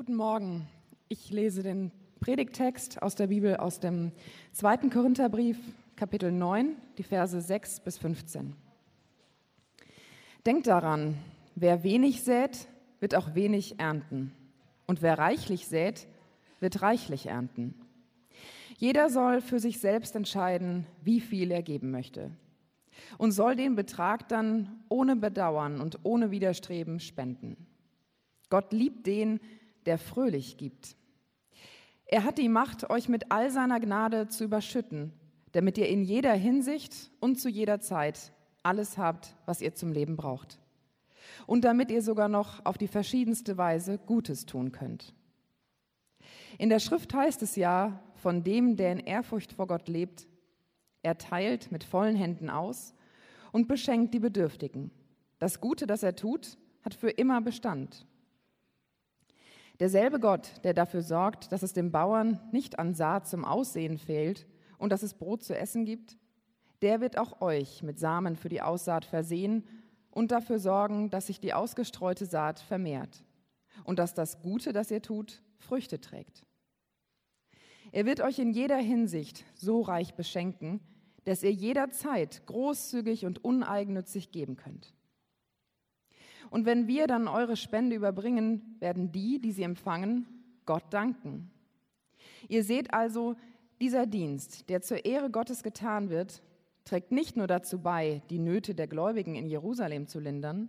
Guten Morgen. Ich lese den Predigttext aus der Bibel aus dem zweiten Korintherbrief, Kapitel 9, die Verse 6 bis 15. Denkt daran, wer wenig sät, wird auch wenig ernten. Und wer reichlich sät, wird reichlich ernten. Jeder soll für sich selbst entscheiden, wie viel er geben möchte. Und soll den Betrag dann ohne Bedauern und ohne Widerstreben spenden. Gott liebt den, der fröhlich gibt. Er hat die Macht, euch mit all seiner Gnade zu überschütten, damit ihr in jeder Hinsicht und zu jeder Zeit alles habt, was ihr zum Leben braucht. Und damit ihr sogar noch auf die verschiedenste Weise Gutes tun könnt. In der Schrift heißt es ja, von dem, der in Ehrfurcht vor Gott lebt, er teilt mit vollen Händen aus und beschenkt die Bedürftigen. Das Gute, das er tut, hat für immer Bestand. Derselbe Gott, der dafür sorgt, dass es dem Bauern nicht an Saat zum Aussehen fehlt und dass es Brot zu essen gibt, der wird auch euch mit Samen für die Aussaat versehen und dafür sorgen, dass sich die ausgestreute Saat vermehrt und dass das Gute, das ihr tut, Früchte trägt. Er wird euch in jeder Hinsicht so reich beschenken, dass ihr jederzeit großzügig und uneigennützig geben könnt. Und wenn wir dann eure Spende überbringen, werden die, die sie empfangen, Gott danken. Ihr seht also, dieser Dienst, der zur Ehre Gottes getan wird, trägt nicht nur dazu bei, die Nöte der Gläubigen in Jerusalem zu lindern,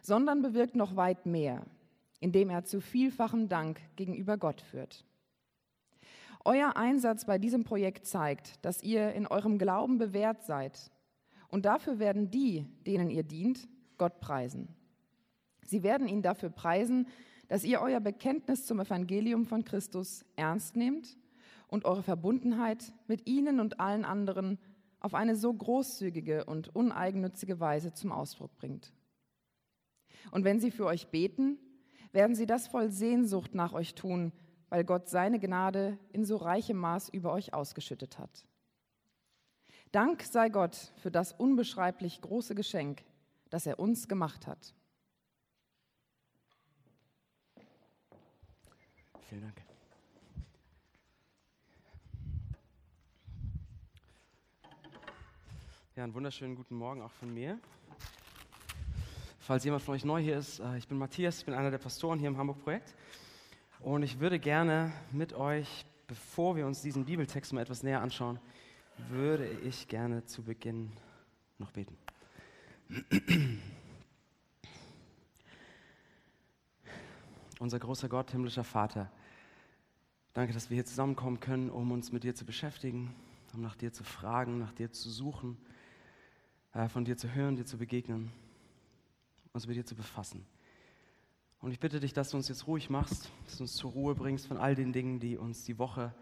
sondern bewirkt noch weit mehr, indem er zu vielfachem Dank gegenüber Gott führt. Euer Einsatz bei diesem Projekt zeigt, dass ihr in eurem Glauben bewährt seid. Und dafür werden die, denen ihr dient, Gott preisen. Sie werden ihn dafür preisen, dass ihr euer Bekenntnis zum Evangelium von Christus ernst nehmt und eure Verbundenheit mit ihnen und allen anderen auf eine so großzügige und uneigennützige Weise zum Ausdruck bringt. Und wenn sie für euch beten, werden sie das voll Sehnsucht nach euch tun, weil Gott seine Gnade in so reichem Maß über euch ausgeschüttet hat. Dank sei Gott für das unbeschreiblich große Geschenk, das er uns gemacht hat. Vielen Dank. Ja, einen wunderschönen guten Morgen auch von mir. Falls jemand von euch neu hier ist, äh, ich bin Matthias, ich bin einer der Pastoren hier im Hamburg-Projekt. Und ich würde gerne mit euch, bevor wir uns diesen Bibeltext mal etwas näher anschauen, würde ich gerne zu Beginn noch beten. Unser großer Gott, himmlischer Vater, Danke, dass wir hier zusammenkommen können, um uns mit dir zu beschäftigen, um nach dir zu fragen, nach dir zu suchen, äh, von dir zu hören, dir zu begegnen, uns mit dir zu befassen. Und ich bitte dich, dass du uns jetzt ruhig machst, dass du uns zur Ruhe bringst von all den Dingen, die uns die Woche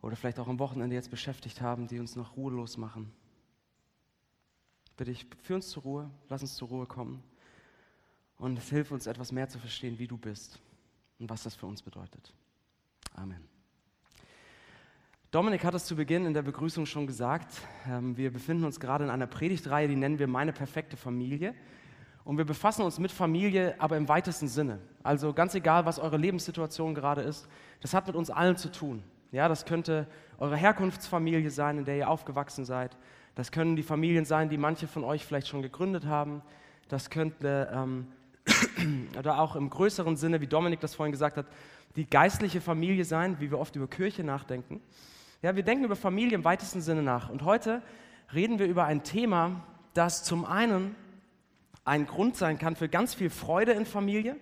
oder vielleicht auch am Wochenende jetzt beschäftigt haben, die uns noch ruhelos machen. Bitte ich, führ uns zur Ruhe, lass uns zur Ruhe kommen und hilf uns etwas mehr zu verstehen, wie du bist und was das für uns bedeutet. Amen. Dominik hat es zu Beginn in der Begrüßung schon gesagt. Ähm, wir befinden uns gerade in einer Predigtreihe, die nennen wir Meine perfekte Familie. Und wir befassen uns mit Familie, aber im weitesten Sinne. Also ganz egal, was eure Lebenssituation gerade ist, das hat mit uns allen zu tun. Ja, das könnte eure Herkunftsfamilie sein, in der ihr aufgewachsen seid. Das können die Familien sein, die manche von euch vielleicht schon gegründet haben. Das könnte, ähm, oder auch im größeren Sinne, wie Dominik das vorhin gesagt hat, die geistliche Familie sein, wie wir oft über Kirche nachdenken. Ja, wir denken über Familie im weitesten Sinne nach. Und heute reden wir über ein Thema, das zum einen ein Grund sein kann für ganz viel Freude in Familie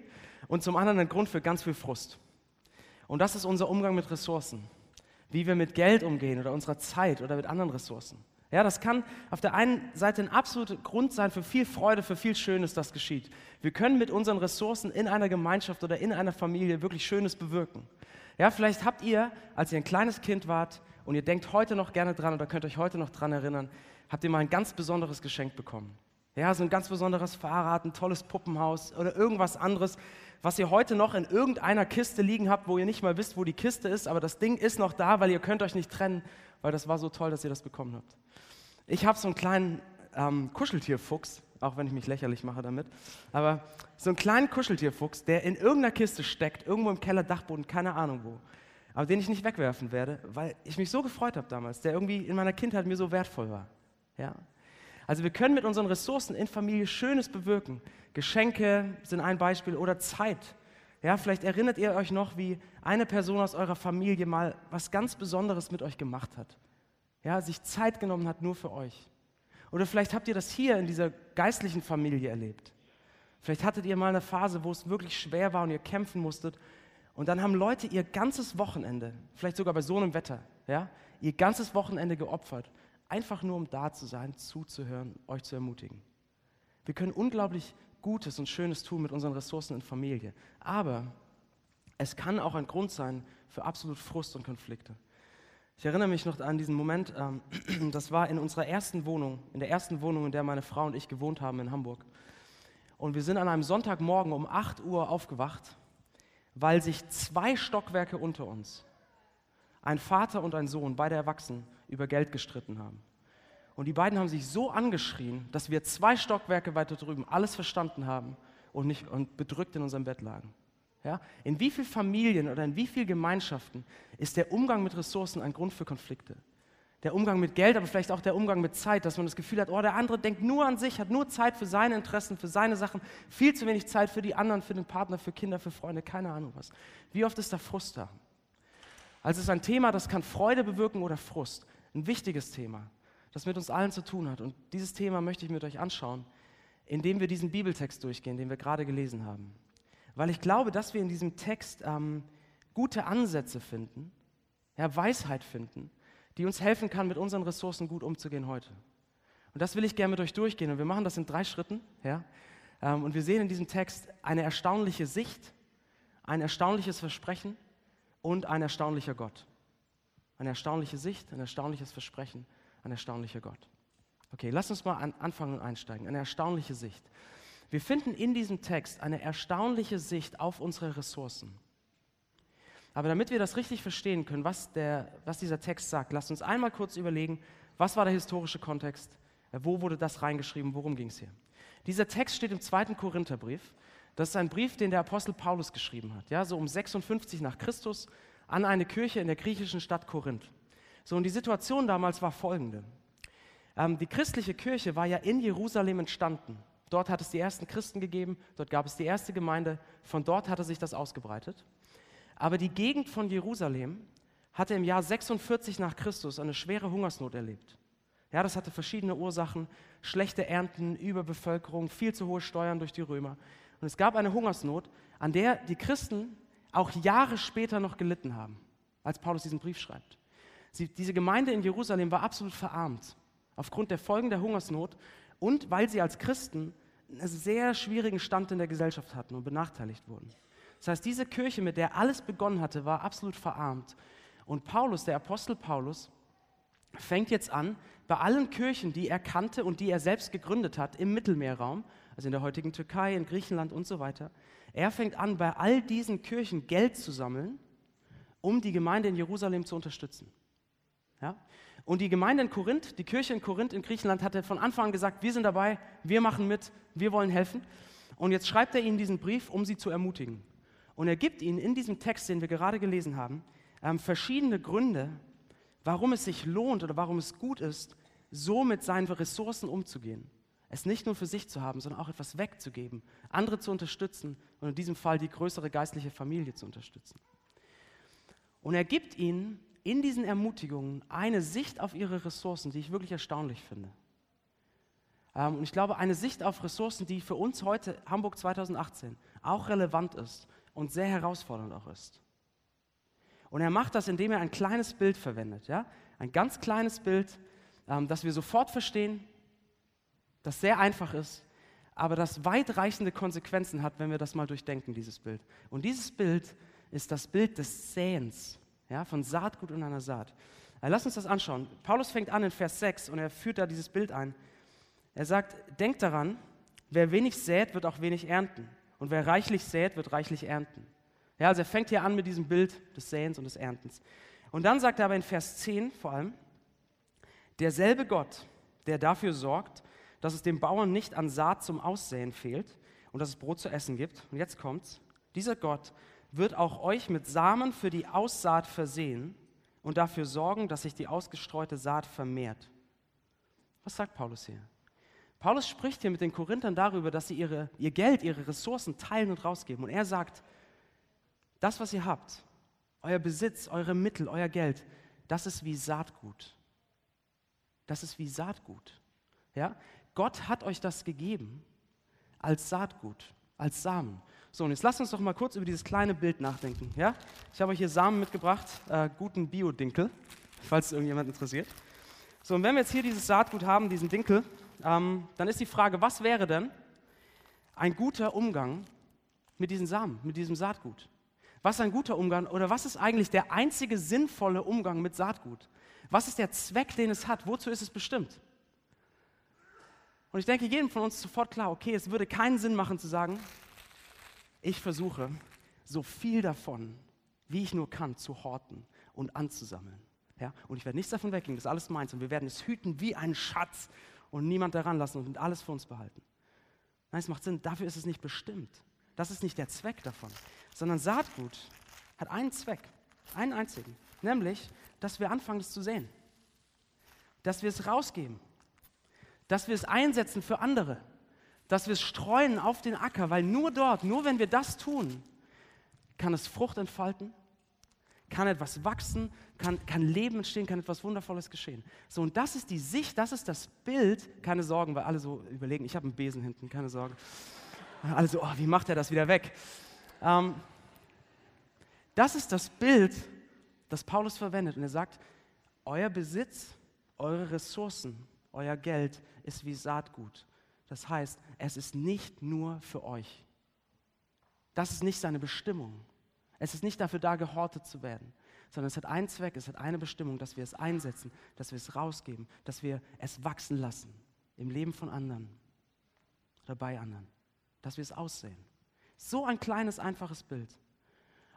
und zum anderen ein Grund für ganz viel Frust. Und das ist unser Umgang mit Ressourcen. Wie wir mit Geld umgehen oder unserer Zeit oder mit anderen Ressourcen. Ja, das kann auf der einen Seite ein absoluter Grund sein für viel Freude, für viel Schönes, das geschieht. Wir können mit unseren Ressourcen in einer Gemeinschaft oder in einer Familie wirklich Schönes bewirken. Ja, vielleicht habt ihr, als ihr ein kleines Kind wart und ihr denkt heute noch gerne dran oder könnt euch heute noch dran erinnern, habt ihr mal ein ganz besonderes Geschenk bekommen. Ja, so ein ganz besonderes Fahrrad, ein tolles Puppenhaus oder irgendwas anderes, was ihr heute noch in irgendeiner Kiste liegen habt, wo ihr nicht mal wisst, wo die Kiste ist, aber das Ding ist noch da, weil ihr könnt euch nicht trennen, weil das war so toll, dass ihr das bekommen habt. Ich habe so einen kleinen ähm, Kuscheltierfuchs auch wenn ich mich lächerlich mache damit. Aber so einen kleinen Kuscheltierfuchs, der in irgendeiner Kiste steckt, irgendwo im Keller, Dachboden, keine Ahnung wo. Aber den ich nicht wegwerfen werde, weil ich mich so gefreut habe damals, der irgendwie in meiner Kindheit mir so wertvoll war. Ja? Also wir können mit unseren Ressourcen in Familie Schönes bewirken. Geschenke sind ein Beispiel oder Zeit. Ja, vielleicht erinnert ihr euch noch, wie eine Person aus eurer Familie mal was ganz Besonderes mit euch gemacht hat. Ja, sich Zeit genommen hat nur für euch. Oder vielleicht habt ihr das hier in dieser geistlichen Familie erlebt. Vielleicht hattet ihr mal eine Phase, wo es wirklich schwer war und ihr kämpfen musstet. Und dann haben Leute ihr ganzes Wochenende, vielleicht sogar bei so einem Wetter, ja, ihr ganzes Wochenende geopfert, einfach nur um da zu sein, zuzuhören, euch zu ermutigen. Wir können unglaublich Gutes und Schönes tun mit unseren Ressourcen in Familie. Aber es kann auch ein Grund sein für absolut Frust und Konflikte. Ich erinnere mich noch an diesen Moment, ähm, das war in unserer ersten Wohnung, in der ersten Wohnung, in der meine Frau und ich gewohnt haben in Hamburg. Und wir sind an einem Sonntagmorgen um 8 Uhr aufgewacht, weil sich zwei Stockwerke unter uns, ein Vater und ein Sohn, beide erwachsen, über Geld gestritten haben. Und die beiden haben sich so angeschrien, dass wir zwei Stockwerke weiter drüben alles verstanden haben und, nicht, und bedrückt in unserem Bett lagen. Ja? In wie vielen Familien oder in wie vielen Gemeinschaften ist der Umgang mit Ressourcen ein Grund für Konflikte? Der Umgang mit Geld, aber vielleicht auch der Umgang mit Zeit, dass man das Gefühl hat, oh, der andere denkt nur an sich, hat nur Zeit für seine Interessen, für seine Sachen, viel zu wenig Zeit für die anderen, für den Partner, für Kinder, für Freunde, keine Ahnung was. Wie oft ist da Frust da? Also es ist ein Thema, das kann Freude bewirken oder Frust. Ein wichtiges Thema, das mit uns allen zu tun hat. Und dieses Thema möchte ich mit euch anschauen, indem wir diesen Bibeltext durchgehen, den wir gerade gelesen haben weil ich glaube, dass wir in diesem Text ähm, gute Ansätze finden, ja, Weisheit finden, die uns helfen kann, mit unseren Ressourcen gut umzugehen heute. Und das will ich gerne mit euch durchgehen. Und wir machen das in drei Schritten. Ja? Ähm, und wir sehen in diesem Text eine erstaunliche Sicht, ein erstaunliches Versprechen und ein erstaunlicher Gott. Eine erstaunliche Sicht, ein erstaunliches Versprechen, ein erstaunlicher Gott. Okay, lass uns mal an, anfangen und einsteigen. Eine erstaunliche Sicht. Wir finden in diesem Text eine erstaunliche Sicht auf unsere Ressourcen. Aber damit wir das richtig verstehen können, was, der, was dieser Text sagt, lasst uns einmal kurz überlegen, was war der historische Kontext, wo wurde das reingeschrieben, worum ging es hier. Dieser Text steht im zweiten Korintherbrief. Das ist ein Brief, den der Apostel Paulus geschrieben hat, ja, so um 56 nach Christus an eine Kirche in der griechischen Stadt Korinth. So, und die Situation damals war folgende. Ähm, die christliche Kirche war ja in Jerusalem entstanden. Dort hat es die ersten Christen gegeben, dort gab es die erste Gemeinde, von dort hatte sich das ausgebreitet. Aber die Gegend von Jerusalem hatte im Jahr 46 nach Christus eine schwere Hungersnot erlebt. Ja, das hatte verschiedene Ursachen, schlechte Ernten, Überbevölkerung, viel zu hohe Steuern durch die Römer. Und es gab eine Hungersnot, an der die Christen auch Jahre später noch gelitten haben, als Paulus diesen Brief schreibt. Sie, diese Gemeinde in Jerusalem war absolut verarmt aufgrund der Folgen der Hungersnot und weil sie als Christen einen sehr schwierigen Stand in der Gesellschaft hatten und benachteiligt wurden. Das heißt, diese Kirche, mit der alles begonnen hatte, war absolut verarmt. Und Paulus, der Apostel Paulus, fängt jetzt an, bei allen Kirchen, die er kannte und die er selbst gegründet hat, im Mittelmeerraum, also in der heutigen Türkei, in Griechenland und so weiter, er fängt an, bei all diesen Kirchen Geld zu sammeln, um die Gemeinde in Jerusalem zu unterstützen. Ja? Und die Gemeinde in Korinth, die Kirche in Korinth in Griechenland hatte von Anfang an gesagt, wir sind dabei, wir machen mit, wir wollen helfen. Und jetzt schreibt er ihnen diesen Brief, um sie zu ermutigen. Und er gibt ihnen in diesem Text, den wir gerade gelesen haben, ähm, verschiedene Gründe, warum es sich lohnt oder warum es gut ist, so mit seinen Ressourcen umzugehen. Es nicht nur für sich zu haben, sondern auch etwas wegzugeben, andere zu unterstützen und in diesem Fall die größere geistliche Familie zu unterstützen. Und er gibt ihnen in diesen Ermutigungen eine Sicht auf ihre Ressourcen, die ich wirklich erstaunlich finde. Ähm, und ich glaube, eine Sicht auf Ressourcen, die für uns heute, Hamburg 2018, auch relevant ist und sehr herausfordernd auch ist. Und er macht das, indem er ein kleines Bild verwendet. Ja? Ein ganz kleines Bild, ähm, das wir sofort verstehen, das sehr einfach ist, aber das weitreichende Konsequenzen hat, wenn wir das mal durchdenken, dieses Bild. Und dieses Bild ist das Bild des Säens ja, von Saatgut und einer Saat. Also lass uns das anschauen. Paulus fängt an in Vers 6 und er führt da dieses Bild ein. Er sagt, denkt daran, wer wenig sät, wird auch wenig ernten. Und wer reichlich sät, wird reichlich ernten. Ja, also er fängt hier an mit diesem Bild des Säens und des Erntens. Und dann sagt er aber in Vers 10 vor allem, derselbe Gott, der dafür sorgt, dass es dem Bauern nicht an Saat zum Aussäen fehlt und dass es Brot zu essen gibt. Und jetzt kommt's. Dieser Gott wird auch euch mit Samen für die Aussaat versehen und dafür sorgen, dass sich die ausgestreute Saat vermehrt. Was sagt Paulus hier? Paulus spricht hier mit den Korinthern darüber, dass sie ihre, ihr Geld, ihre Ressourcen teilen und rausgeben. Und er sagt, das, was ihr habt, euer Besitz, eure Mittel, euer Geld, das ist wie Saatgut. Das ist wie Saatgut. Ja? Gott hat euch das gegeben als Saatgut, als Samen. So, und jetzt lasst uns doch mal kurz über dieses kleine Bild nachdenken. Ja? Ich habe euch hier Samen mitgebracht, äh, guten Biodinkel, falls es irgendjemand interessiert. So, und wenn wir jetzt hier dieses Saatgut haben, diesen Dinkel, ähm, dann ist die Frage, was wäre denn ein guter Umgang mit diesen Samen, mit diesem Saatgut? Was ist ein guter Umgang oder was ist eigentlich der einzige sinnvolle Umgang mit Saatgut? Was ist der Zweck, den es hat? Wozu ist es bestimmt? Und ich denke, jedem von uns ist sofort klar, okay, es würde keinen Sinn machen zu sagen, ich versuche so viel davon, wie ich nur kann, zu horten und anzusammeln. Ja? Und ich werde nichts davon weggehen, das ist alles meins. Und wir werden es hüten wie ein Schatz und niemand daran lassen und alles für uns behalten. Nein, es macht Sinn, dafür ist es nicht bestimmt. Das ist nicht der Zweck davon, sondern Saatgut hat einen Zweck, einen einzigen, nämlich, dass wir anfangen, es zu sehen, dass wir es rausgeben, dass wir es einsetzen für andere, dass wir es streuen auf den Acker, weil nur dort, nur wenn wir das tun, kann es Frucht entfalten, kann etwas wachsen, kann, kann Leben entstehen, kann etwas Wundervolles geschehen. So, und das ist die Sicht, das ist das Bild. Keine Sorgen, weil alle so überlegen, ich habe einen Besen hinten, keine Sorge. Alle so, oh, wie macht er das wieder weg? Ähm, das ist das Bild, das Paulus verwendet. Und er sagt, euer Besitz, eure Ressourcen, euer Geld ist wie Saatgut. Das heißt, es ist nicht nur für euch. Das ist nicht seine Bestimmung. Es ist nicht dafür da, gehortet zu werden, sondern es hat einen Zweck, es hat eine Bestimmung, dass wir es einsetzen, dass wir es rausgeben, dass wir es wachsen lassen im Leben von anderen oder bei anderen, dass wir es aussehen. So ein kleines, einfaches Bild.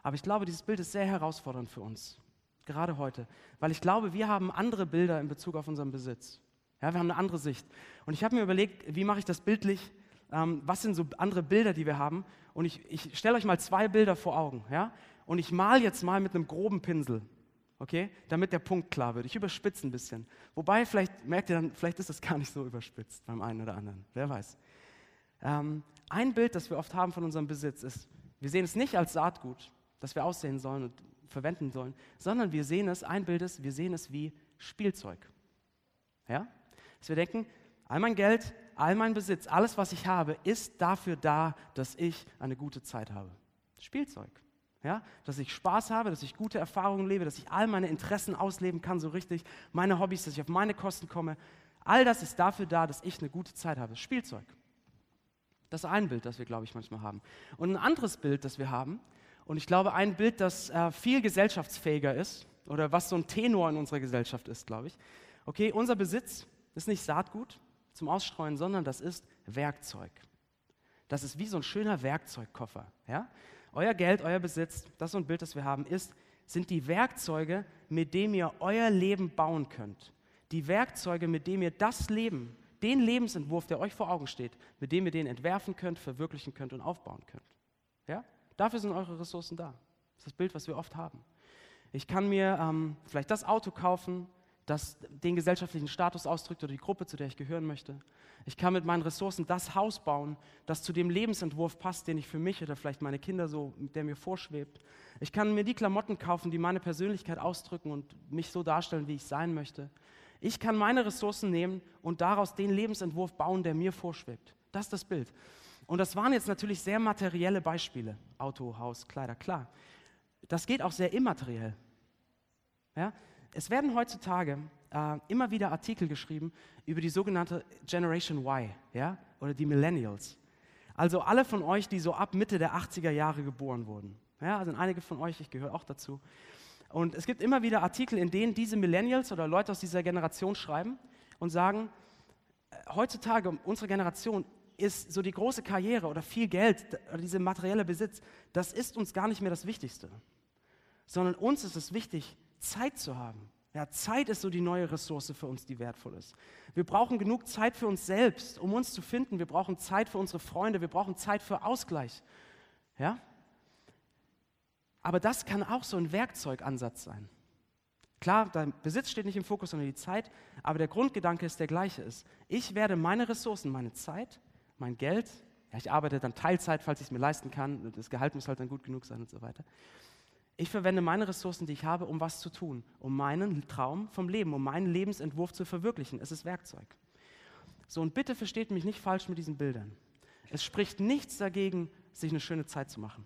Aber ich glaube, dieses Bild ist sehr herausfordernd für uns, gerade heute, weil ich glaube, wir haben andere Bilder in Bezug auf unseren Besitz. Ja, wir haben eine andere Sicht. Und ich habe mir überlegt, wie mache ich das bildlich? Ähm, was sind so andere Bilder, die wir haben? Und ich, ich stelle euch mal zwei Bilder vor Augen. Ja? Und ich male jetzt mal mit einem groben Pinsel, okay? damit der Punkt klar wird. Ich überspitze ein bisschen. Wobei, vielleicht merkt ihr dann, vielleicht ist das gar nicht so überspitzt beim einen oder anderen. Wer weiß. Ähm, ein Bild, das wir oft haben von unserem Besitz, ist, wir sehen es nicht als Saatgut, das wir aussehen sollen und verwenden sollen, sondern wir sehen es, ein Bild ist, wir sehen es wie Spielzeug. Ja? Dass wir denken, all mein Geld, all mein Besitz, alles, was ich habe, ist dafür da, dass ich eine gute Zeit habe. Spielzeug. Ja, dass ich Spaß habe, dass ich gute Erfahrungen lebe, dass ich all meine Interessen ausleben kann, so richtig, meine Hobbys, dass ich auf meine Kosten komme. All das ist dafür da, dass ich eine gute Zeit habe. Spielzeug. Das ist ein Bild, das wir, glaube ich, manchmal haben. Und ein anderes Bild, das wir haben, und ich glaube, ein Bild, das äh, viel gesellschaftsfähiger ist, oder was so ein Tenor in unserer Gesellschaft ist, glaube ich. Okay, unser Besitz ist nicht Saatgut zum Ausstreuen, sondern das ist Werkzeug. Das ist wie so ein schöner Werkzeugkoffer. Ja? Euer Geld, euer Besitz, das ist so ein Bild, das wir haben, ist, sind die Werkzeuge, mit denen ihr euer Leben bauen könnt. Die Werkzeuge, mit denen ihr das Leben, den Lebensentwurf, der euch vor Augen steht, mit dem ihr den entwerfen könnt, verwirklichen könnt und aufbauen könnt. Ja? Dafür sind eure Ressourcen da. Das ist das Bild, was wir oft haben. Ich kann mir ähm, vielleicht das Auto kaufen, das den gesellschaftlichen Status ausdrückt oder die Gruppe, zu der ich gehören möchte. Ich kann mit meinen Ressourcen das Haus bauen, das zu dem Lebensentwurf passt, den ich für mich oder vielleicht meine Kinder so, der mir vorschwebt. Ich kann mir die Klamotten kaufen, die meine Persönlichkeit ausdrücken und mich so darstellen, wie ich sein möchte. Ich kann meine Ressourcen nehmen und daraus den Lebensentwurf bauen, der mir vorschwebt. Das ist das Bild. Und das waren jetzt natürlich sehr materielle Beispiele. Auto, Haus, Kleider, klar. Das geht auch sehr immateriell. Ja? Es werden heutzutage äh, immer wieder Artikel geschrieben über die sogenannte Generation Y ja? oder die Millennials. Also alle von euch, die so ab Mitte der 80er Jahre geboren wurden. Ja, also einige von euch, ich gehöre auch dazu. Und es gibt immer wieder Artikel, in denen diese Millennials oder Leute aus dieser Generation schreiben und sagen, äh, heutzutage unsere Generation ist so die große Karriere oder viel Geld oder dieser materielle Besitz, das ist uns gar nicht mehr das Wichtigste, sondern uns ist es wichtig, Zeit zu haben, Ja, Zeit ist so die neue Ressource für uns, die wertvoll ist. Wir brauchen genug Zeit für uns selbst, um uns zu finden. Wir brauchen Zeit für unsere Freunde. Wir brauchen Zeit für Ausgleich. Ja? Aber das kann auch so ein Werkzeugansatz sein. Klar, dein Besitz steht nicht im Fokus, sondern die Zeit, aber der Grundgedanke ist der gleiche ist. Ich werde meine Ressourcen, meine Zeit, mein Geld, ja, ich arbeite dann Teilzeit, falls ich es mir leisten kann, das Gehalt muss halt dann gut genug sein und so weiter. Ich verwende meine Ressourcen, die ich habe, um was zu tun, um meinen Traum vom Leben, um meinen Lebensentwurf zu verwirklichen. Es ist Werkzeug. So, und bitte versteht mich nicht falsch mit diesen Bildern. Es spricht nichts dagegen, sich eine schöne Zeit zu machen.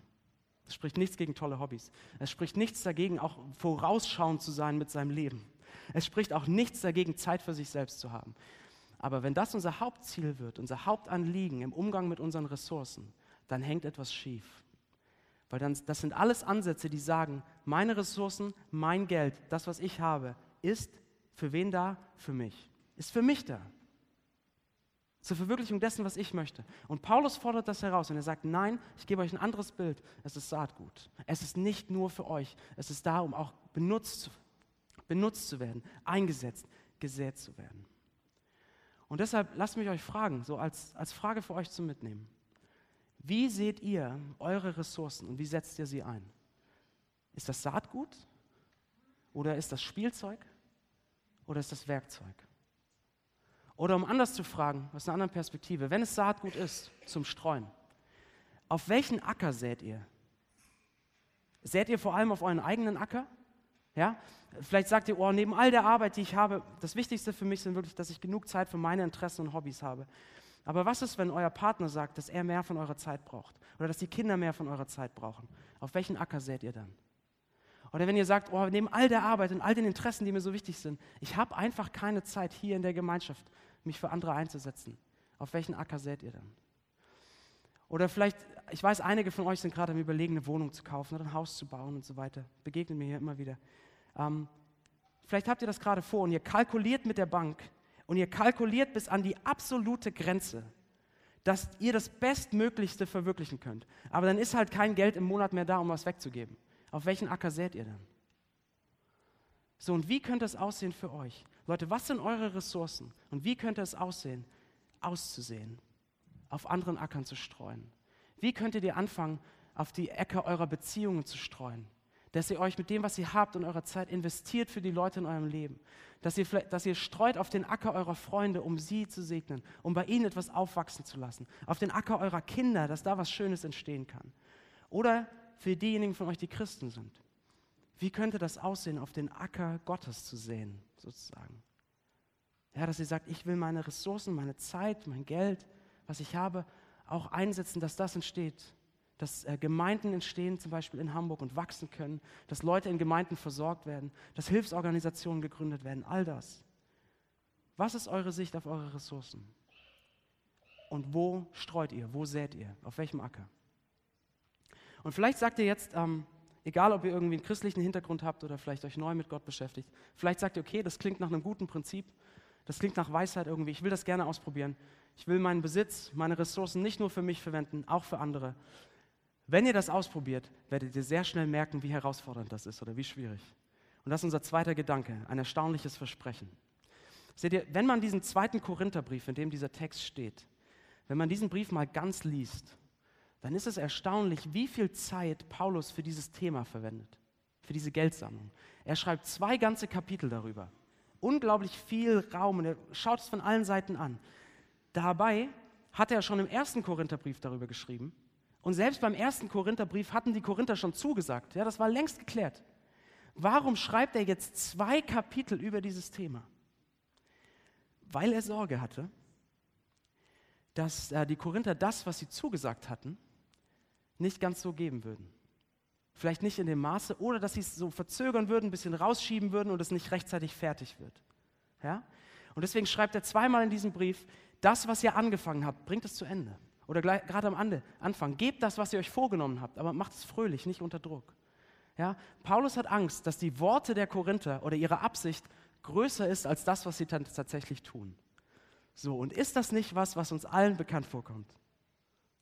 Es spricht nichts gegen tolle Hobbys. Es spricht nichts dagegen, auch vorausschauend zu sein mit seinem Leben. Es spricht auch nichts dagegen, Zeit für sich selbst zu haben. Aber wenn das unser Hauptziel wird, unser Hauptanliegen im Umgang mit unseren Ressourcen, dann hängt etwas schief. Weil dann, das sind alles Ansätze, die sagen, meine Ressourcen, mein Geld, das, was ich habe, ist für wen da? Für mich. Ist für mich da zur Verwirklichung dessen, was ich möchte. Und Paulus fordert das heraus und er sagt, nein, ich gebe euch ein anderes Bild. Es ist Saatgut. Es ist nicht nur für euch. Es ist da, um auch benutzt, benutzt zu werden, eingesetzt, gesät zu werden. Und deshalb lasst mich euch fragen, so als, als Frage für euch zum Mitnehmen. Wie seht ihr eure Ressourcen und wie setzt ihr sie ein? Ist das Saatgut? Oder ist das Spielzeug? Oder ist das Werkzeug? Oder um anders zu fragen, aus einer anderen Perspektive, wenn es Saatgut ist zum Streuen, auf welchen Acker sät ihr? Sät ihr vor allem auf euren eigenen Acker? Ja? Vielleicht sagt ihr, oh, neben all der Arbeit, die ich habe, das Wichtigste für mich sind wirklich, dass ich genug Zeit für meine Interessen und Hobbys habe. Aber was ist, wenn euer Partner sagt, dass er mehr von eurer Zeit braucht? Oder dass die Kinder mehr von eurer Zeit brauchen? Auf welchen Acker sät ihr dann? Oder wenn ihr sagt, oh, neben all der Arbeit und all den Interessen, die mir so wichtig sind, ich habe einfach keine Zeit hier in der Gemeinschaft mich für andere einzusetzen. Auf welchen Acker sät ihr dann? Oder vielleicht, ich weiß, einige von euch sind gerade am Überlegen, eine Wohnung zu kaufen oder ein Haus zu bauen und so weiter. Begegnet mir hier immer wieder. Ähm, vielleicht habt ihr das gerade vor und ihr kalkuliert mit der Bank und ihr kalkuliert bis an die absolute Grenze, dass ihr das Bestmöglichste verwirklichen könnt. Aber dann ist halt kein Geld im Monat mehr da, um was wegzugeben. Auf welchen Acker sät ihr dann? So, und wie könnte es aussehen für euch? Leute, was sind eure Ressourcen? Und wie könnte es aussehen, auszusehen, auf anderen Ackern zu streuen? Wie könntet ihr anfangen, auf die Äcker eurer Beziehungen zu streuen? Dass ihr euch mit dem, was ihr habt und eurer Zeit investiert für die Leute in eurem Leben. Dass ihr, dass ihr streut auf den Acker eurer Freunde, um sie zu segnen, um bei ihnen etwas aufwachsen zu lassen. Auf den Acker eurer Kinder, dass da was Schönes entstehen kann. Oder für diejenigen von euch, die Christen sind. Wie könnte das aussehen, auf den Acker Gottes zu sehen, sozusagen? Ja, dass ihr sagt, ich will meine Ressourcen, meine Zeit, mein Geld, was ich habe, auch einsetzen, dass das entsteht. Dass äh, Gemeinden entstehen, zum Beispiel in Hamburg, und wachsen können, dass Leute in Gemeinden versorgt werden, dass Hilfsorganisationen gegründet werden, all das. Was ist eure Sicht auf eure Ressourcen? Und wo streut ihr? Wo sät ihr? Auf welchem Acker? Und vielleicht sagt ihr jetzt, ähm, egal ob ihr irgendwie einen christlichen Hintergrund habt oder vielleicht euch neu mit Gott beschäftigt, vielleicht sagt ihr, okay, das klingt nach einem guten Prinzip, das klingt nach Weisheit irgendwie, ich will das gerne ausprobieren. Ich will meinen Besitz, meine Ressourcen nicht nur für mich verwenden, auch für andere. Wenn ihr das ausprobiert, werdet ihr sehr schnell merken, wie herausfordernd das ist oder wie schwierig. Und das ist unser zweiter Gedanke, ein erstaunliches Versprechen. Seht ihr, wenn man diesen zweiten Korintherbrief, in dem dieser Text steht, wenn man diesen Brief mal ganz liest, dann ist es erstaunlich, wie viel Zeit Paulus für dieses Thema verwendet, für diese Geldsammlung. Er schreibt zwei ganze Kapitel darüber. Unglaublich viel Raum und er schaut es von allen Seiten an. Dabei hat er schon im ersten Korintherbrief darüber geschrieben. Und selbst beim ersten Korintherbrief hatten die Korinther schon zugesagt. Ja, das war längst geklärt. Warum schreibt er jetzt zwei Kapitel über dieses Thema? Weil er Sorge hatte, dass äh, die Korinther das, was sie zugesagt hatten, nicht ganz so geben würden. Vielleicht nicht in dem Maße oder dass sie es so verzögern würden, ein bisschen rausschieben würden und es nicht rechtzeitig fertig wird. Ja? Und deswegen schreibt er zweimal in diesem Brief, das, was ihr angefangen habt, bringt es zu Ende. Oder gerade am Anfang, gebt das, was ihr euch vorgenommen habt, aber macht es fröhlich, nicht unter Druck. Ja? Paulus hat Angst, dass die Worte der Korinther oder ihre Absicht größer ist als das, was sie tatsächlich tun. So, und ist das nicht was, was uns allen bekannt vorkommt?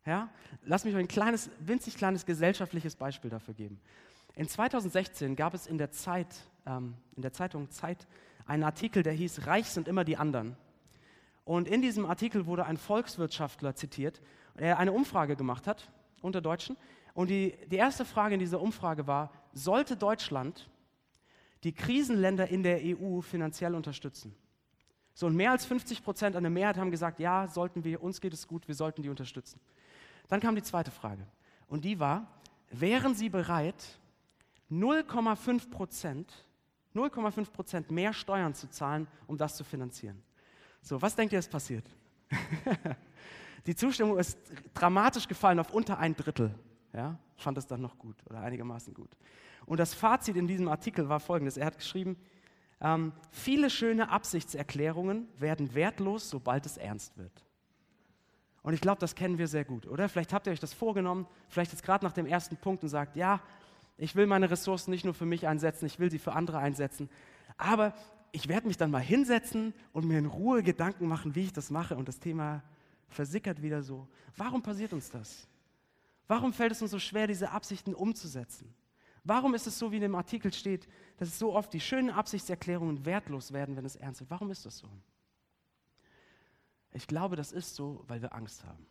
Ja? Lass mich euch ein kleines, winzig kleines gesellschaftliches Beispiel dafür geben. In 2016 gab es in der Zeit, ähm, in der Zeitung Zeit, einen Artikel, der hieß Reich sind immer die anderen. Und in diesem Artikel wurde ein Volkswirtschaftler zitiert, der eine Umfrage gemacht hat unter Deutschen. Und die, die erste Frage in dieser Umfrage war, sollte Deutschland die Krisenländer in der EU finanziell unterstützen? So, und mehr als 50 Prozent an der Mehrheit haben gesagt, ja, sollten wir, uns geht es gut, wir sollten die unterstützen. Dann kam die zweite Frage. Und die war, wären Sie bereit, 0,5 Prozent 0,5 Prozent mehr Steuern zu zahlen, um das zu finanzieren. So, was denkt ihr, ist passiert? die Zustimmung ist dramatisch gefallen auf unter ein Drittel. Ja, fand es dann noch gut oder einigermaßen gut. Und das Fazit in diesem Artikel war folgendes: Er hat geschrieben, ähm, viele schöne Absichtserklärungen werden wertlos, sobald es ernst wird. Und ich glaube, das kennen wir sehr gut, oder? Vielleicht habt ihr euch das vorgenommen, vielleicht jetzt gerade nach dem ersten Punkt und sagt, ja, ich will meine Ressourcen nicht nur für mich einsetzen, ich will sie für andere einsetzen. Aber ich werde mich dann mal hinsetzen und mir in Ruhe Gedanken machen, wie ich das mache. Und das Thema versickert wieder so. Warum passiert uns das? Warum fällt es uns so schwer, diese Absichten umzusetzen? Warum ist es so, wie in dem Artikel steht, dass so oft die schönen Absichtserklärungen wertlos werden, wenn es ernst wird? Warum ist das so? Ich glaube, das ist so, weil wir Angst haben.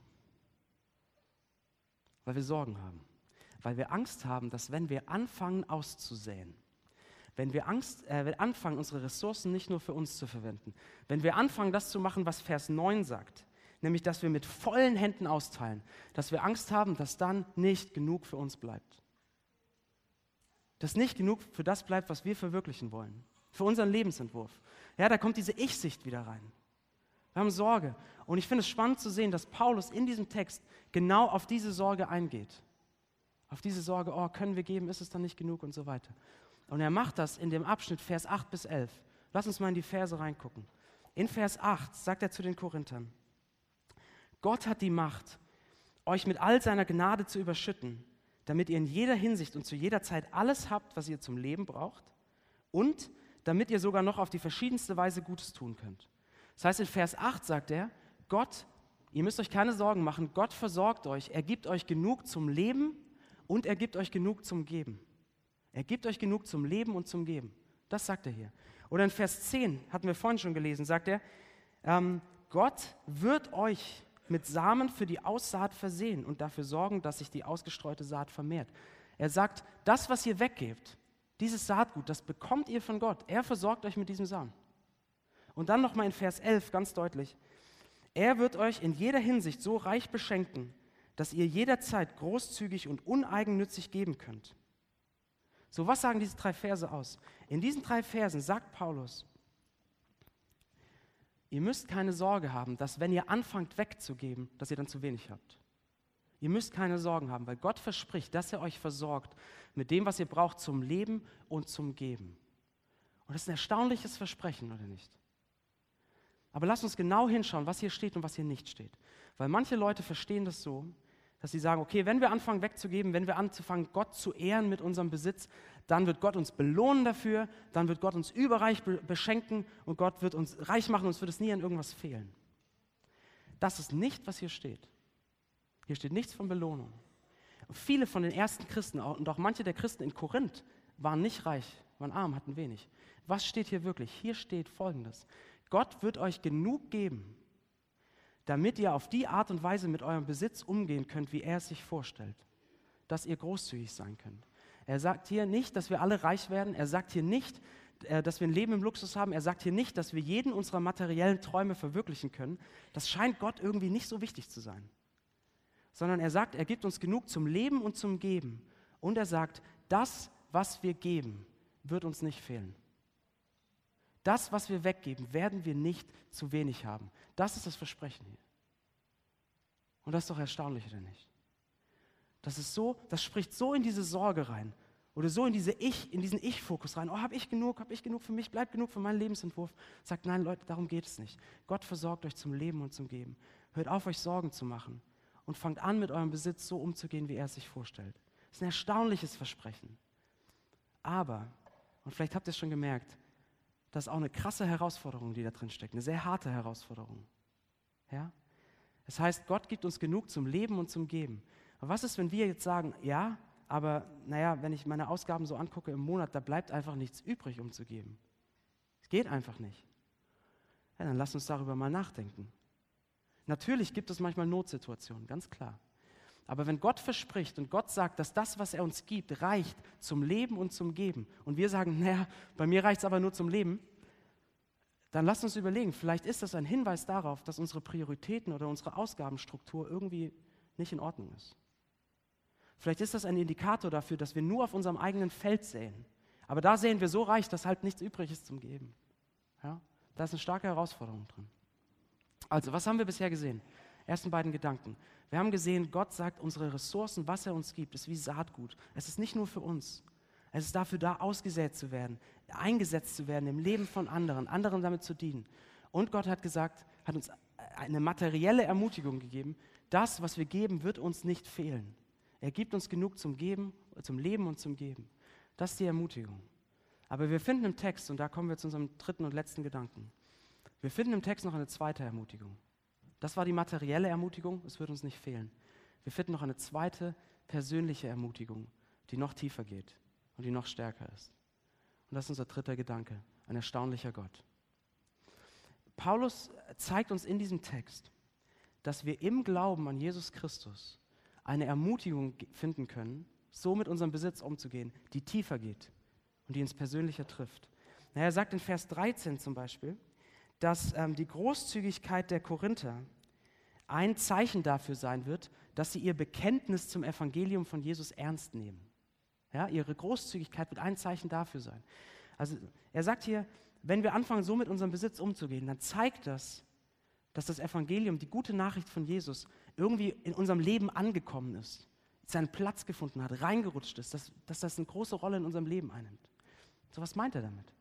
Weil wir Sorgen haben weil wir Angst haben, dass wenn wir anfangen auszusäen, wenn wir Angst, äh, anfangen, unsere Ressourcen nicht nur für uns zu verwenden, wenn wir anfangen, das zu machen, was Vers 9 sagt, nämlich dass wir mit vollen Händen austeilen, dass wir Angst haben, dass dann nicht genug für uns bleibt. Dass nicht genug für das bleibt, was wir verwirklichen wollen, für unseren Lebensentwurf. Ja, da kommt diese Ich-Sicht wieder rein. Wir haben Sorge. Und ich finde es spannend zu sehen, dass Paulus in diesem Text genau auf diese Sorge eingeht auf diese Sorge, oh, können wir geben, ist es dann nicht genug und so weiter. Und er macht das in dem Abschnitt Vers 8 bis 11. Lass uns mal in die Verse reingucken. In Vers 8 sagt er zu den Korinthern, Gott hat die Macht, euch mit all seiner Gnade zu überschütten, damit ihr in jeder Hinsicht und zu jeder Zeit alles habt, was ihr zum Leben braucht und damit ihr sogar noch auf die verschiedenste Weise Gutes tun könnt. Das heißt, in Vers 8 sagt er, Gott, ihr müsst euch keine Sorgen machen, Gott versorgt euch, er gibt euch genug zum Leben und er gibt euch genug zum Geben. Er gibt euch genug zum Leben und zum Geben. Das sagt er hier. Oder in Vers 10, hatten wir vorhin schon gelesen, sagt er, ähm, Gott wird euch mit Samen für die Aussaat versehen und dafür sorgen, dass sich die ausgestreute Saat vermehrt. Er sagt, das, was ihr weggebt, dieses Saatgut, das bekommt ihr von Gott. Er versorgt euch mit diesem Samen. Und dann nochmal in Vers 11 ganz deutlich. Er wird euch in jeder Hinsicht so reich beschenken, dass ihr jederzeit großzügig und uneigennützig geben könnt. So, was sagen diese drei Verse aus? In diesen drei Versen sagt Paulus, ihr müsst keine Sorge haben, dass wenn ihr anfangt wegzugeben, dass ihr dann zu wenig habt. Ihr müsst keine Sorgen haben, weil Gott verspricht, dass er euch versorgt mit dem, was ihr braucht zum Leben und zum Geben. Und das ist ein erstaunliches Versprechen, oder nicht? Aber lasst uns genau hinschauen, was hier steht und was hier nicht steht. Weil manche Leute verstehen das so, dass sie sagen, okay, wenn wir anfangen wegzugeben, wenn wir anfangen, Gott zu ehren mit unserem Besitz, dann wird Gott uns belohnen dafür, dann wird Gott uns überreich beschenken und Gott wird uns reich machen und uns wird es nie an irgendwas fehlen. Das ist nicht, was hier steht. Hier steht nichts von Belohnung. Und viele von den ersten Christen und auch manche der Christen in Korinth waren nicht reich, waren arm, hatten wenig. Was steht hier wirklich? Hier steht Folgendes. Gott wird euch genug geben, damit ihr auf die Art und Weise mit eurem Besitz umgehen könnt, wie er es sich vorstellt, dass ihr großzügig sein könnt. Er sagt hier nicht, dass wir alle reich werden. Er sagt hier nicht, äh, dass wir ein Leben im Luxus haben. Er sagt hier nicht, dass wir jeden unserer materiellen Träume verwirklichen können. Das scheint Gott irgendwie nicht so wichtig zu sein. Sondern er sagt, er gibt uns genug zum Leben und zum Geben. Und er sagt, das, was wir geben, wird uns nicht fehlen. Das, was wir weggeben, werden wir nicht zu wenig haben. Das ist das Versprechen hier. Und das ist doch erstaunlich, oder nicht? Das ist so, das spricht so in diese Sorge rein oder so in diese Ich, in diesen Ich-Fokus rein. Oh, habe ich genug? Habe ich genug für mich? Bleibt genug für meinen Lebensentwurf? Sagt, nein, Leute, darum geht es nicht. Gott versorgt euch zum Leben und zum Geben. Hört auf, euch Sorgen zu machen und fangt an, mit eurem Besitz so umzugehen, wie er es sich vorstellt. Das ist ein erstaunliches Versprechen. Aber, und vielleicht habt ihr es schon gemerkt, das ist auch eine krasse Herausforderung, die da drin steckt, eine sehr harte Herausforderung. Ja? Das heißt, Gott gibt uns genug zum Leben und zum Geben. Aber was ist, wenn wir jetzt sagen, ja, aber naja, wenn ich meine Ausgaben so angucke im Monat, da bleibt einfach nichts übrig, um zu geben. Es geht einfach nicht. Ja, dann lass uns darüber mal nachdenken. Natürlich gibt es manchmal Notsituationen, ganz klar. Aber wenn Gott verspricht und Gott sagt, dass das, was er uns gibt, reicht zum Leben und zum Geben, und wir sagen, naja, bei mir reicht es aber nur zum Leben, dann lasst uns überlegen, vielleicht ist das ein Hinweis darauf, dass unsere Prioritäten oder unsere Ausgabenstruktur irgendwie nicht in Ordnung ist. Vielleicht ist das ein Indikator dafür, dass wir nur auf unserem eigenen Feld säen. Aber da sehen wir so reich, dass halt nichts übrig ist zum Geben. Ja? Da ist eine starke Herausforderung drin. Also, was haben wir bisher gesehen? Ersten beiden Gedanken. Wir haben gesehen, Gott sagt, unsere Ressourcen, was er uns gibt, ist wie Saatgut. Es ist nicht nur für uns. Es ist dafür da, ausgesät zu werden, eingesetzt zu werden im Leben von anderen, anderen damit zu dienen. Und Gott hat gesagt, hat uns eine materielle Ermutigung gegeben, das, was wir geben, wird uns nicht fehlen. Er gibt uns genug zum Geben, zum Leben und zum Geben. Das ist die Ermutigung. Aber wir finden im Text, und da kommen wir zu unserem dritten und letzten Gedanken, wir finden im Text noch eine zweite Ermutigung. Das war die materielle Ermutigung, es wird uns nicht fehlen. Wir finden noch eine zweite persönliche Ermutigung, die noch tiefer geht und die noch stärker ist. Und das ist unser dritter Gedanke, ein erstaunlicher Gott. Paulus zeigt uns in diesem Text, dass wir im Glauben an Jesus Christus eine Ermutigung finden können, so mit unserem Besitz umzugehen, die tiefer geht und die uns persönlicher trifft. Na, er sagt in Vers 13 zum Beispiel, dass ähm, die Großzügigkeit der Korinther ein Zeichen dafür sein wird, dass sie ihr Bekenntnis zum Evangelium von Jesus ernst nehmen. Ja, ihre Großzügigkeit wird ein Zeichen dafür sein. Also er sagt hier, wenn wir anfangen, so mit unserem Besitz umzugehen, dann zeigt das, dass das Evangelium, die gute Nachricht von Jesus, irgendwie in unserem Leben angekommen ist, seinen Platz gefunden hat, reingerutscht ist, dass, dass das eine große Rolle in unserem Leben einnimmt. So was meint er damit?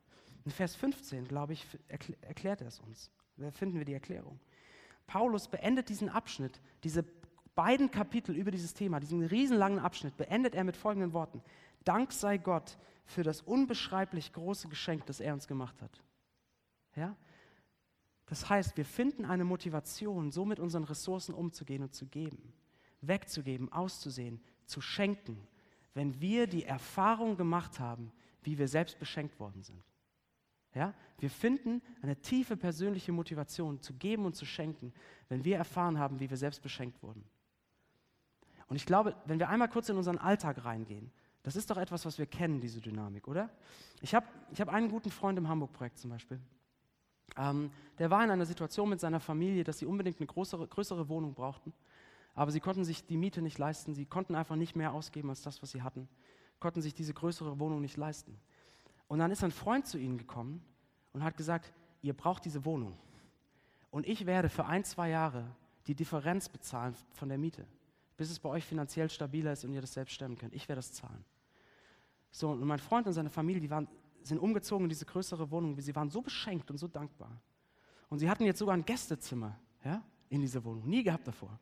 In Vers 15, glaube ich, erklärt er es uns. Da finden wir die Erklärung. Paulus beendet diesen Abschnitt, diese beiden Kapitel über dieses Thema, diesen riesenlangen Abschnitt, beendet er mit folgenden Worten. Dank sei Gott für das unbeschreiblich große Geschenk, das er uns gemacht hat. Ja? Das heißt, wir finden eine Motivation, so mit unseren Ressourcen umzugehen und zu geben, wegzugeben, auszusehen, zu schenken, wenn wir die Erfahrung gemacht haben, wie wir selbst beschenkt worden sind. Ja? Wir finden eine tiefe persönliche Motivation zu geben und zu schenken, wenn wir erfahren haben, wie wir selbst beschenkt wurden. Und ich glaube, wenn wir einmal kurz in unseren Alltag reingehen, das ist doch etwas, was wir kennen, diese Dynamik, oder? Ich habe ich hab einen guten Freund im Hamburg-Projekt zum Beispiel. Ähm, der war in einer Situation mit seiner Familie, dass sie unbedingt eine größere, größere Wohnung brauchten. Aber sie konnten sich die Miete nicht leisten. Sie konnten einfach nicht mehr ausgeben als das, was sie hatten. Konnten sich diese größere Wohnung nicht leisten. Und dann ist ein Freund zu ihnen gekommen und hat gesagt, ihr braucht diese Wohnung. Und ich werde für ein, zwei Jahre die Differenz bezahlen von der Miete, bis es bei euch finanziell stabiler ist und ihr das selbst stemmen könnt. Ich werde das zahlen. So, und mein Freund und seine Familie, die waren, sind umgezogen in diese größere Wohnung. Sie waren so beschenkt und so dankbar. Und sie hatten jetzt sogar ein Gästezimmer ja, in dieser Wohnung, nie gehabt davor.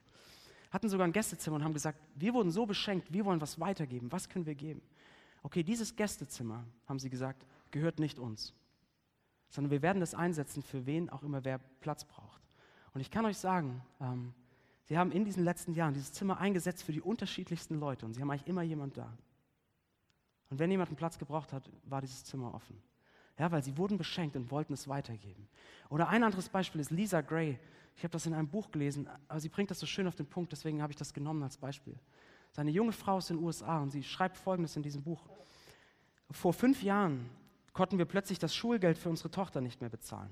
Hatten sogar ein Gästezimmer und haben gesagt, wir wurden so beschenkt, wir wollen was weitergeben, was können wir geben? Okay, dieses Gästezimmer, haben sie gesagt, gehört nicht uns, sondern wir werden das einsetzen für wen auch immer wer Platz braucht. Und ich kann euch sagen, ähm, sie haben in diesen letzten Jahren dieses Zimmer eingesetzt für die unterschiedlichsten Leute und sie haben eigentlich immer jemand da. Und wenn jemand einen Platz gebraucht hat, war dieses Zimmer offen. Ja, weil sie wurden beschenkt und wollten es weitergeben. Oder ein anderes Beispiel ist Lisa Gray. Ich habe das in einem Buch gelesen, aber sie bringt das so schön auf den Punkt, deswegen habe ich das genommen als Beispiel. Seine junge Frau aus den USA und sie schreibt Folgendes in diesem Buch. Vor fünf Jahren konnten wir plötzlich das Schulgeld für unsere Tochter nicht mehr bezahlen.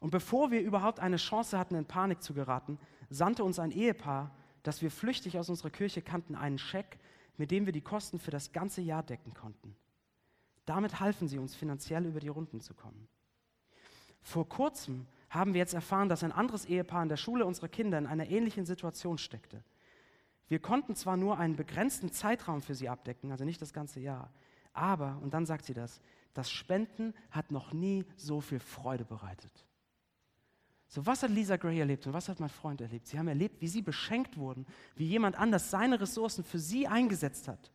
Und bevor wir überhaupt eine Chance hatten, in Panik zu geraten, sandte uns ein Ehepaar, das wir flüchtig aus unserer Kirche kannten, einen Scheck, mit dem wir die Kosten für das ganze Jahr decken konnten. Damit halfen sie uns finanziell über die Runden zu kommen. Vor kurzem haben wir jetzt erfahren, dass ein anderes Ehepaar in der Schule unserer Kinder in einer ähnlichen Situation steckte. Wir konnten zwar nur einen begrenzten Zeitraum für sie abdecken, also nicht das ganze Jahr, aber, und dann sagt sie das, das Spenden hat noch nie so viel Freude bereitet. So, was hat Lisa Gray erlebt und was hat mein Freund erlebt? Sie haben erlebt, wie sie beschenkt wurden, wie jemand anders seine Ressourcen für sie eingesetzt hat.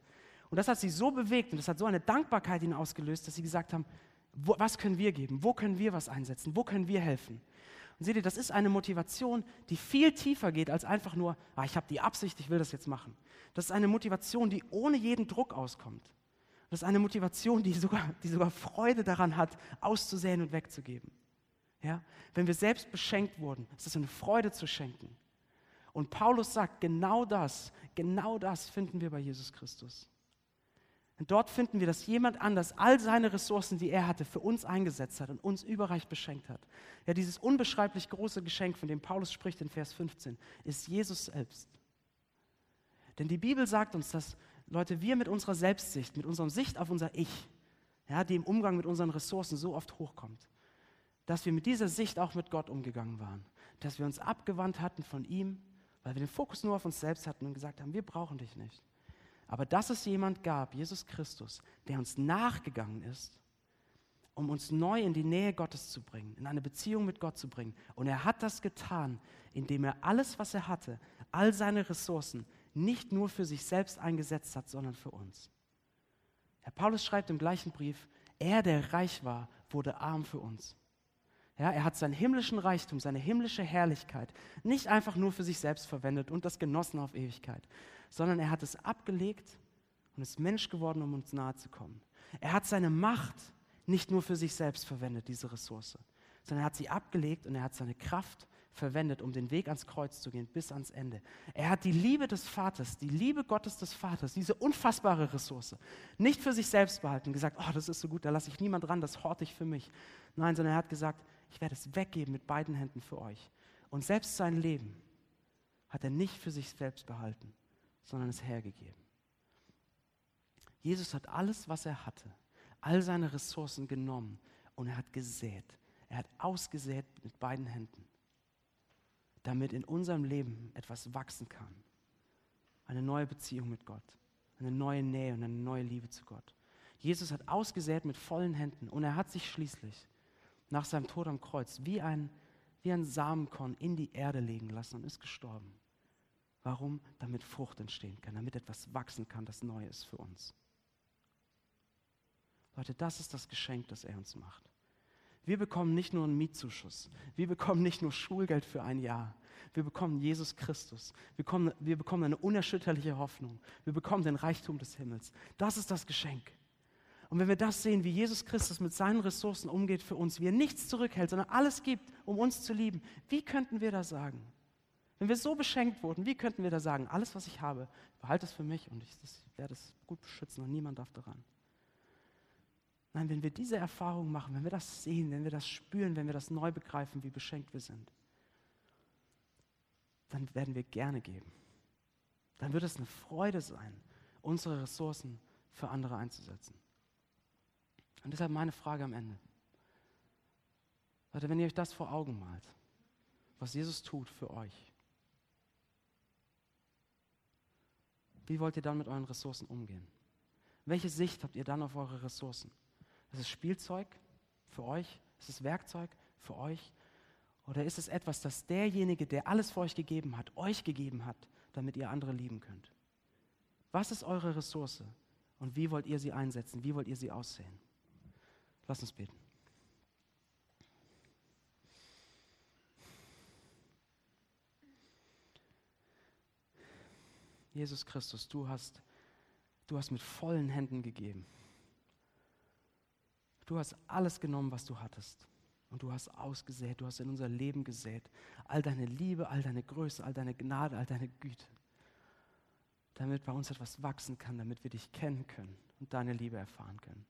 Und das hat sie so bewegt und das hat so eine Dankbarkeit ihnen ausgelöst, dass sie gesagt haben, wo, was können wir geben? Wo können wir was einsetzen? Wo können wir helfen? Und seht ihr, das ist eine Motivation, die viel tiefer geht als einfach nur, ah, ich habe die Absicht, ich will das jetzt machen. Das ist eine Motivation, die ohne jeden Druck auskommt. Das ist eine Motivation, die sogar, die sogar Freude daran hat, auszusäen und wegzugeben. Ja? Wenn wir selbst beschenkt wurden, ist es eine Freude zu schenken. Und Paulus sagt, genau das, genau das finden wir bei Jesus Christus. Und dort finden wir, dass jemand anders all seine Ressourcen, die er hatte, für uns eingesetzt hat und uns überreich beschenkt hat. Ja, dieses unbeschreiblich große Geschenk, von dem Paulus spricht in Vers 15, ist Jesus selbst. Denn die Bibel sagt uns, dass, Leute, wir mit unserer Selbstsicht, mit unserer Sicht auf unser Ich, ja, die im Umgang mit unseren Ressourcen so oft hochkommt, dass wir mit dieser Sicht auch mit Gott umgegangen waren. Dass wir uns abgewandt hatten von ihm, weil wir den Fokus nur auf uns selbst hatten und gesagt haben, wir brauchen dich nicht. Aber dass es jemand gab, Jesus Christus, der uns nachgegangen ist, um uns neu in die Nähe Gottes zu bringen, in eine Beziehung mit Gott zu bringen. Und er hat das getan, indem er alles, was er hatte, all seine Ressourcen, nicht nur für sich selbst eingesetzt hat, sondern für uns. Herr Paulus schreibt im gleichen Brief, er, der reich war, wurde arm für uns. Ja, er hat seinen himmlischen Reichtum, seine himmlische Herrlichkeit nicht einfach nur für sich selbst verwendet und das genossen auf Ewigkeit, sondern er hat es abgelegt und ist Mensch geworden, um uns nahe zu kommen. Er hat seine Macht nicht nur für sich selbst verwendet, diese Ressource, sondern er hat sie abgelegt und er hat seine Kraft verwendet, um den Weg ans Kreuz zu gehen, bis ans Ende. Er hat die Liebe des Vaters, die Liebe Gottes des Vaters, diese unfassbare Ressource, nicht für sich selbst behalten, gesagt, oh, das ist so gut, da lasse ich niemand dran, das horte ich für mich. Nein, sondern er hat gesagt, ich werde es weggeben mit beiden Händen für euch. Und selbst sein Leben hat er nicht für sich selbst behalten, sondern es hergegeben. Jesus hat alles, was er hatte, all seine Ressourcen genommen und er hat gesät. Er hat ausgesät mit beiden Händen, damit in unserem Leben etwas wachsen kann. Eine neue Beziehung mit Gott, eine neue Nähe und eine neue Liebe zu Gott. Jesus hat ausgesät mit vollen Händen und er hat sich schließlich nach seinem Tod am Kreuz wie ein, wie ein Samenkorn in die Erde legen lassen und ist gestorben. Warum? Damit Frucht entstehen kann, damit etwas wachsen kann, das neu ist für uns. Leute, das ist das Geschenk, das er uns macht. Wir bekommen nicht nur einen Mietzuschuss, wir bekommen nicht nur Schulgeld für ein Jahr, wir bekommen Jesus Christus, wir bekommen, wir bekommen eine unerschütterliche Hoffnung, wir bekommen den Reichtum des Himmels. Das ist das Geschenk. Und wenn wir das sehen, wie Jesus Christus mit seinen Ressourcen umgeht für uns, wie er nichts zurückhält, sondern alles gibt, um uns zu lieben, wie könnten wir das sagen? Wenn wir so beschenkt wurden, wie könnten wir da sagen, alles, was ich habe, behalte es für mich und ich werde es gut beschützen und niemand darf daran. Nein, wenn wir diese Erfahrung machen, wenn wir das sehen, wenn wir das spüren, wenn wir das neu begreifen, wie beschenkt wir sind, dann werden wir gerne geben. Dann wird es eine Freude sein, unsere Ressourcen für andere einzusetzen. Und deshalb meine Frage am Ende. Leute, wenn ihr euch das vor Augen malt, was Jesus tut für euch, Wie wollt ihr dann mit euren Ressourcen umgehen? Welche Sicht habt ihr dann auf eure Ressourcen? Ist es Spielzeug für euch? Ist es Werkzeug für euch? Oder ist es etwas, das derjenige, der alles für euch gegeben hat, euch gegeben hat, damit ihr andere lieben könnt? Was ist eure Ressource und wie wollt ihr sie einsetzen? Wie wollt ihr sie aussehen? Lass uns beten. Jesus Christus, du hast, du hast mit vollen Händen gegeben. Du hast alles genommen, was du hattest. Und du hast ausgesät, du hast in unser Leben gesät. All deine Liebe, all deine Größe, all deine Gnade, all deine Güte. Damit bei uns etwas wachsen kann, damit wir dich kennen können und deine Liebe erfahren können.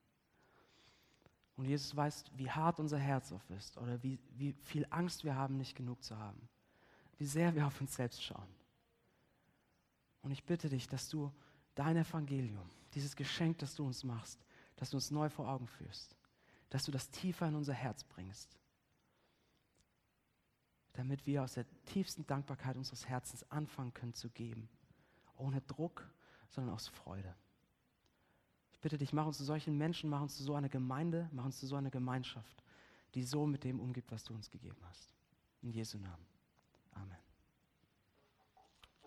Und Jesus weiß, wie hart unser Herz auf ist oder wie, wie viel Angst wir haben, nicht genug zu haben. Wie sehr wir auf uns selbst schauen. Und ich bitte dich, dass du dein Evangelium, dieses Geschenk, das du uns machst, dass du uns neu vor Augen führst, dass du das tiefer in unser Herz bringst, damit wir aus der tiefsten Dankbarkeit unseres Herzens anfangen können zu geben, ohne Druck, sondern aus Freude. Ich bitte dich, mach uns zu solchen Menschen, mach uns zu so einer Gemeinde, mach uns zu so einer Gemeinschaft, die so mit dem umgibt, was du uns gegeben hast. In Jesu Namen. Amen.